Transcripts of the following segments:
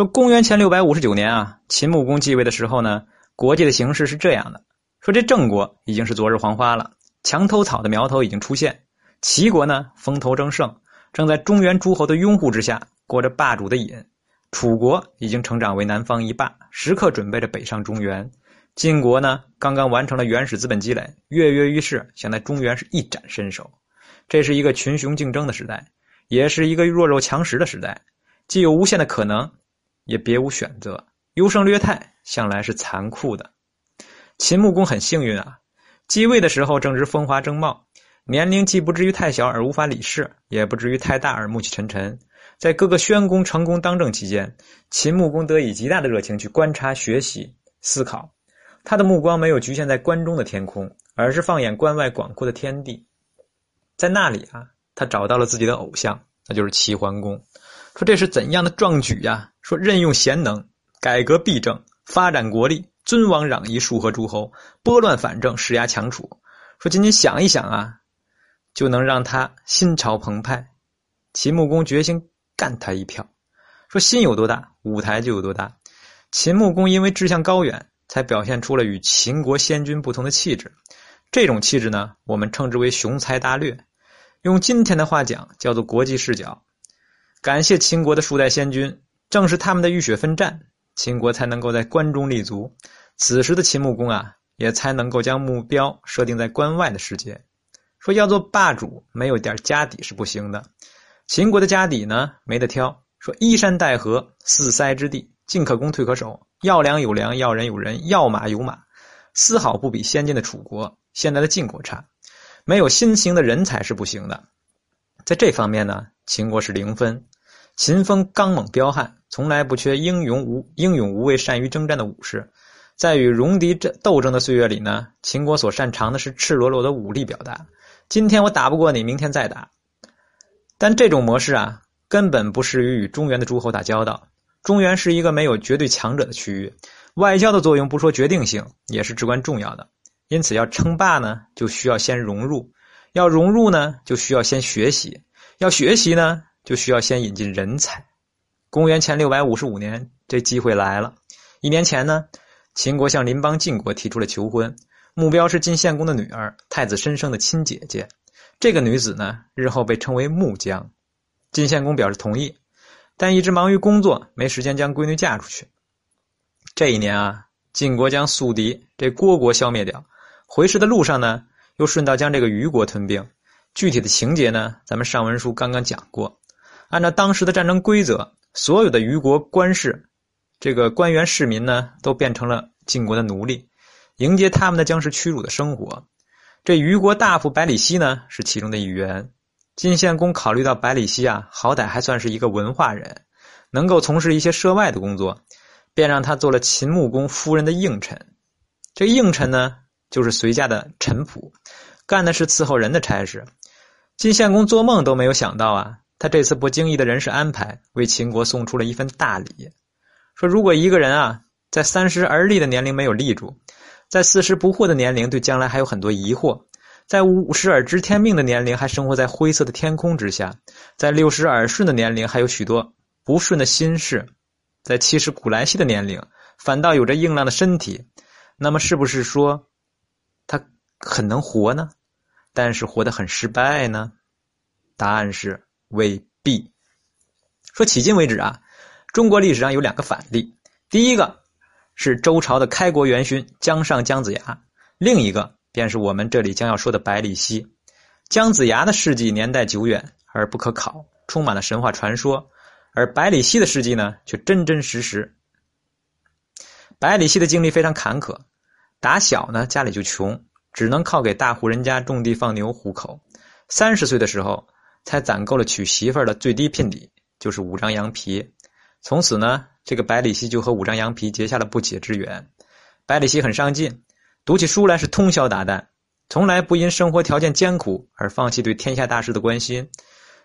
说公元前六百五十九年啊，秦穆公继位的时候呢，国际的形势是这样的：说这郑国已经是昨日黄花了，墙头草的苗头已经出现；齐国呢，风头正盛，正在中原诸侯的拥护之下过着霸主的瘾；楚国已经成长为南方一霸，时刻准备着北上中原；晋国呢，刚刚完成了原始资本积累，跃跃欲试，想在中原是一展身手。这是一个群雄竞争的时代，也是一个弱肉强食的时代，既有无限的可能。也别无选择，优胜劣汰向来是残酷的。秦穆公很幸运啊，继位的时候正值风华正茂，年龄既不至于太小而无法理事，也不至于太大而暮气沉沉。在各个宣公成功当政期间，秦穆公得以极大的热情去观察、学习、思考，他的目光没有局限在关中的天空，而是放眼关外广阔的天地。在那里啊，他找到了自己的偶像，那就是齐桓公。说这是怎样的壮举呀？说任用贤能，改革弊政，发展国力，尊王攘夷，束和诸侯，拨乱反正，施压强楚。说仅仅想一想啊，就能让他心潮澎湃。秦穆公决心干他一票。说心有多大，舞台就有多大。秦穆公因为志向高远，才表现出了与秦国先君不同的气质。这种气质呢，我们称之为雄才大略。用今天的话讲，叫做国际视角。感谢秦国的数代先君，正是他们的浴血奋战，秦国才能够在关中立足。此时的秦穆公啊，也才能够将目标设定在关外的世界。说要做霸主，没有点家底是不行的。秦国的家底呢，没得挑。说依山带河，四塞之地，进可攻，退可守，要粮有粮，要人有人，要马有马，丝毫不比先进的楚国、现在的晋国差。没有新型的人才是不行的。在这方面呢，秦国是零分。秦风刚猛彪悍，从来不缺英勇无英勇无畏、善于征战的武士。在与戎狄争斗争的岁月里呢，秦国所擅长的是赤裸裸的武力表达。今天我打不过你，明天再打。但这种模式啊，根本不适于与中原的诸侯打交道。中原是一个没有绝对强者的区域，外交的作用不说决定性，也是至关重要的。因此，要称霸呢，就需要先融入；要融入呢，就需要先学习；要学习呢。就需要先引进人才。公元前六百五十五年，这机会来了。一年前呢，秦国向邻邦晋国提出了求婚，目标是晋献公的女儿，太子申生的亲姐姐。这个女子呢，日后被称为穆姜。晋献公表示同意，但一直忙于工作，没时间将闺女嫁出去。这一年啊，晋国将宿敌这郭国消灭掉，回师的路上呢，又顺道将这个虞国吞并。具体的情节呢，咱们上文书刚刚讲过。按照当时的战争规则，所有的虞国官士，这个官员市民呢，都变成了晋国的奴隶，迎接他们的将是屈辱的生活。这虞国大夫百里奚呢，是其中的一员。晋献公考虑到百里奚啊，好歹还算是一个文化人，能够从事一些涉外的工作，便让他做了秦穆公夫人的应臣。这应臣呢，就是随驾的臣仆，干的是伺候人的差事。晋献公做梦都没有想到啊。他这次不经意的人事安排，为秦国送出了一份大礼。说如果一个人啊，在三十而立的年龄没有立住，在四十不惑的年龄对将来还有很多疑惑，在五十而知天命的年龄还生活在灰色的天空之下，在六十耳顺的年龄还有许多不顺的心事，在七十古来稀的年龄反倒有着硬朗的身体，那么是不是说他很能活呢？但是活得很失败呢？答案是。未必。说迄今为止啊，中国历史上有两个反例，第一个是周朝的开国元勋姜尚、姜子牙，另一个便是我们这里将要说的百里奚。姜子牙的事迹年代久远而不可考，充满了神话传说；而百里奚的事迹呢，却真真实实。百里奚的经历非常坎坷，打小呢家里就穷，只能靠给大户人家种地放牛糊口。三十岁的时候。才攒够了娶媳妇儿的最低聘礼，就是五张羊皮。从此呢，这个百里奚就和五张羊皮结下了不解之缘。百里奚很上进，读起书来是通宵达旦，从来不因生活条件艰苦而放弃对天下大事的关心。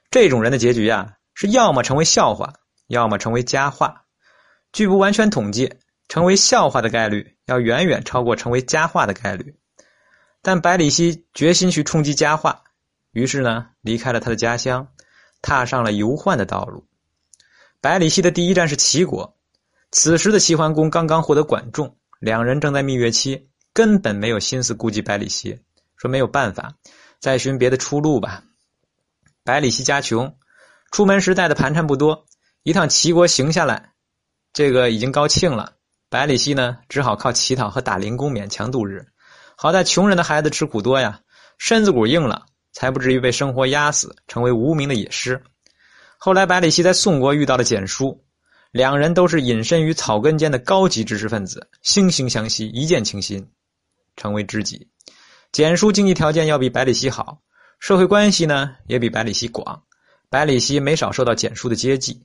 这种人的结局呀，是要么成为笑话，要么成为佳话。据不完全统计，成为笑话的概率要远远超过成为佳话的概率。但百里奚决心去冲击佳话。于是呢，离开了他的家乡，踏上了游宦的道路。百里奚的第一站是齐国，此时的齐桓公刚刚获得管仲，两人正在蜜月期，根本没有心思顾及百里奚。说没有办法，再寻别的出路吧。百里奚家穷，出门时带的盘缠不多，一趟齐国行下来，这个已经高庆了。百里奚呢，只好靠乞讨和打零工勉强度日。好在穷人的孩子吃苦多呀，身子骨硬了，才不至于被生活压死，成为无名的野师。后来，百里奚在宋国遇到了简书。两人都是隐身于草根间的高级知识分子，惺惺相惜，一见倾心，成为知己。简书经济条件要比百里奚好，社会关系呢也比百里奚广，百里奚没少受到简书的接济。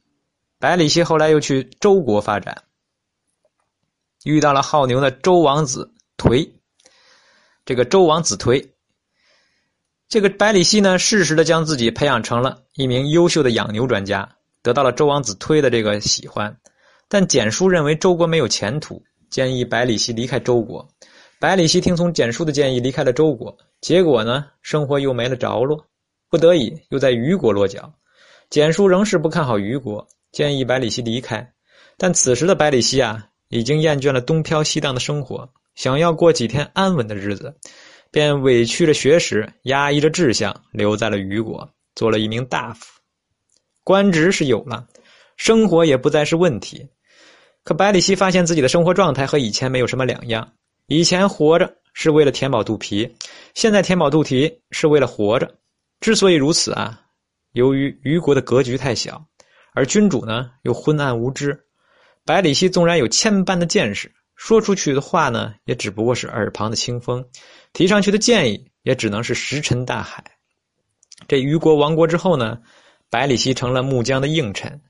百里奚后来又去周国发展，遇到了好牛的周王子颓。这个周王子颓，这个百里奚呢，适时的将自己培养成了一名优秀的养牛专家。得到了周王子推的这个喜欢，但简叔认为周国没有前途，建议百里奚离开周国。百里奚听从简叔的建议离开了周国，结果呢，生活又没了着落，不得已又在虞国落脚。简叔仍是不看好虞国，建议百里奚离开。但此时的百里奚啊，已经厌倦了东飘西荡的生活，想要过几天安稳的日子，便委屈着学识，压抑着志向，留在了虞国，做了一名大夫。官职是有了，生活也不再是问题。可百里奚发现自己的生活状态和以前没有什么两样。以前活着是为了填饱肚皮，现在填饱肚皮是为了活着。之所以如此啊，由于虞国的格局太小，而君主呢又昏暗无知。百里奚纵然有千般的见识，说出去的话呢也只不过是耳旁的清风，提上去的建议也只能是石沉大海。这虞国亡国之后呢？百里奚成了木姜的应臣，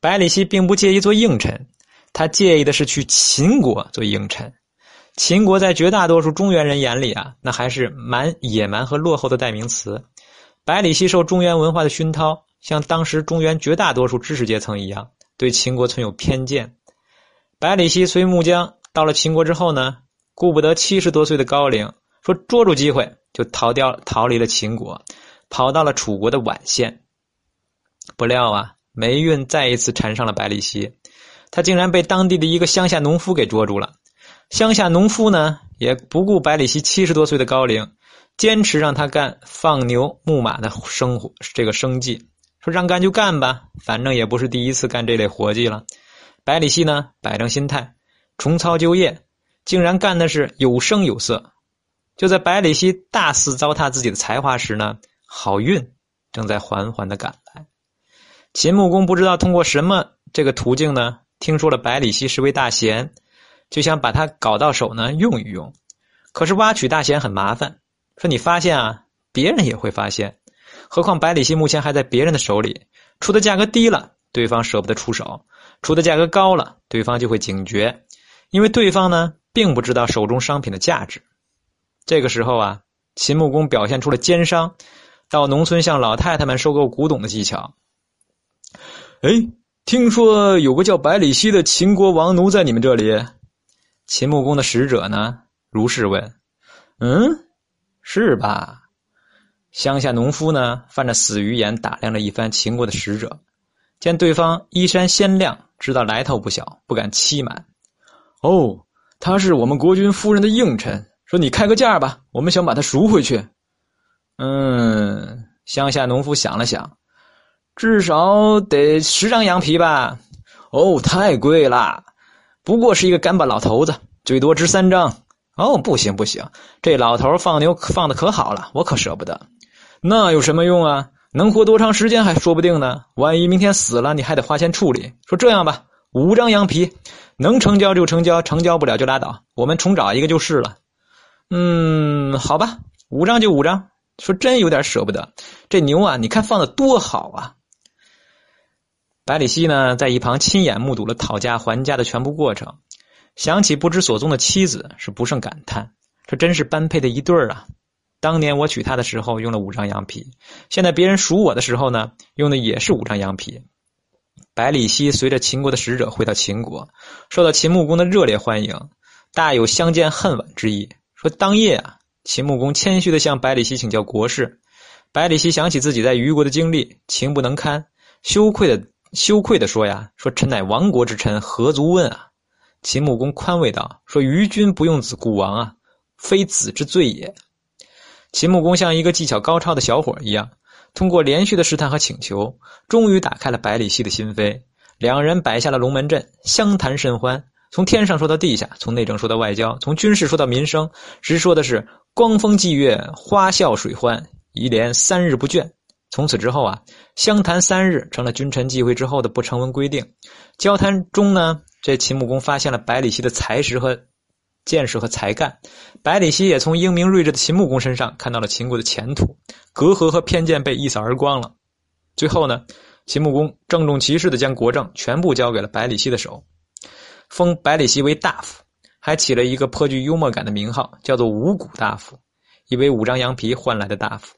百里奚并不介意做应臣，他介意的是去秦国做应臣。秦国在绝大多数中原人眼里啊，那还是蛮野蛮和落后的代名词。百里奚受中原文化的熏陶，像当时中原绝大多数知识阶层一样，对秦国存有偏见。百里奚随木姜到了秦国之后呢，顾不得七十多岁的高龄，说捉住机会就逃掉，逃离了秦国，跑到了楚国的宛县。不料啊，霉运再一次缠上了百里奚，他竟然被当地的一个乡下农夫给捉住了。乡下农夫呢，也不顾百里奚七十多岁的高龄，坚持让他干放牛牧马的生活，这个生计，说让干就干吧，反正也不是第一次干这类活计了。百里奚呢，摆正心态，重操旧业，竟然干的是有声有色。就在百里奚大肆糟蹋自己的才华时呢，好运正在缓缓的赶来。秦穆公不知道通过什么这个途径呢，听说了百里奚是位大贤，就想把他搞到手呢用一用。可是挖取大贤很麻烦，说你发现啊，别人也会发现。何况百里奚目前还在别人的手里，出的价格低了，对方舍不得出手；出的价格高了，对方就会警觉，因为对方呢并不知道手中商品的价值。这个时候啊，秦穆公表现出了奸商到农村向老太太们收购古董的技巧。哎，听说有个叫百里奚的秦国王奴在你们这里。秦穆公的使者呢，如是问：“嗯，是吧？”乡下农夫呢，泛着死鱼眼打量了一番秦国的使者，见对方衣衫鲜亮，知道来头不小，不敢欺瞒。哦，他是我们国君夫人的应臣，说你开个价吧，我们想把他赎回去。嗯，乡下农夫想了想。至少得十张羊皮吧？哦，太贵了，不过是一个干巴老头子，最多值三张。哦，不行不行，这老头放牛放的可好了，我可舍不得。那有什么用啊？能活多长时间还说不定呢。万一明天死了，你还得花钱处理。说这样吧，五张羊皮，能成交就成交，成交不了就拉倒，我们重找一个就是了。嗯，好吧，五张就五张。说真有点舍不得，这牛啊，你看放的多好啊。百里奚呢，在一旁亲眼目睹了讨价还价的全部过程，想起不知所踪的妻子，是不胜感叹：这真是般配的一对儿啊！当年我娶她的时候用了五张羊皮，现在别人赎我的时候呢，用的也是五张羊皮。百里奚随着秦国的使者回到秦国，受到秦穆公的热烈欢迎，大有相见恨晚之意。说当夜啊，秦穆公谦虚的向百里奚请教国事，百里奚想起自己在虞国的经历，情不能堪，羞愧的。羞愧的说呀：“说臣乃亡国之臣，何足问啊？”秦穆公宽慰道：“说虞君不用子故亡啊，非子之罪也。”秦穆公像一个技巧高超的小伙一样，通过连续的试探和请求，终于打开了百里奚的心扉。两人摆下了龙门阵，相谈甚欢。从天上说到地下，从内政说到外交，从军事说到民生，直说的是光风霁月，花笑水欢，一连三日不倦。从此之后啊，相谈三日成了君臣忌讳之后的不成文规定。交谈中呢，这秦穆公发现了百里奚的才识和见识和才干，百里奚也从英明睿智的秦穆公身上看到了秦国的前途，隔阂和偏见被一扫而光了。最后呢，秦穆公郑重其事的将国政全部交给了百里奚的手。封百里奚为大夫，还起了一个颇具幽默感的名号，叫做五谷大夫，以为五张羊皮换来的大夫。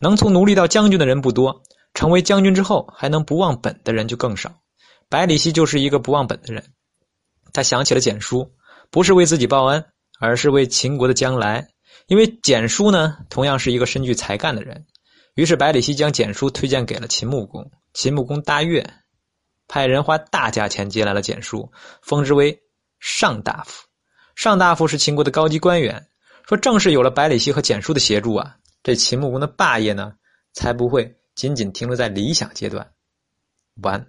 能从奴隶到将军的人不多，成为将军之后还能不忘本的人就更少。百里奚就是一个不忘本的人。他想起了简书，不是为自己报恩，而是为秦国的将来。因为简书呢，同样是一个身具才干的人。于是百里奚将简书推荐给了秦穆公，秦穆公大悦。派人花大价钱接来了简书，封之为上大夫。上大夫是秦国的高级官员。说正是有了百里奚和简书的协助啊，这秦穆公的霸业呢，才不会仅仅停留在理想阶段。完。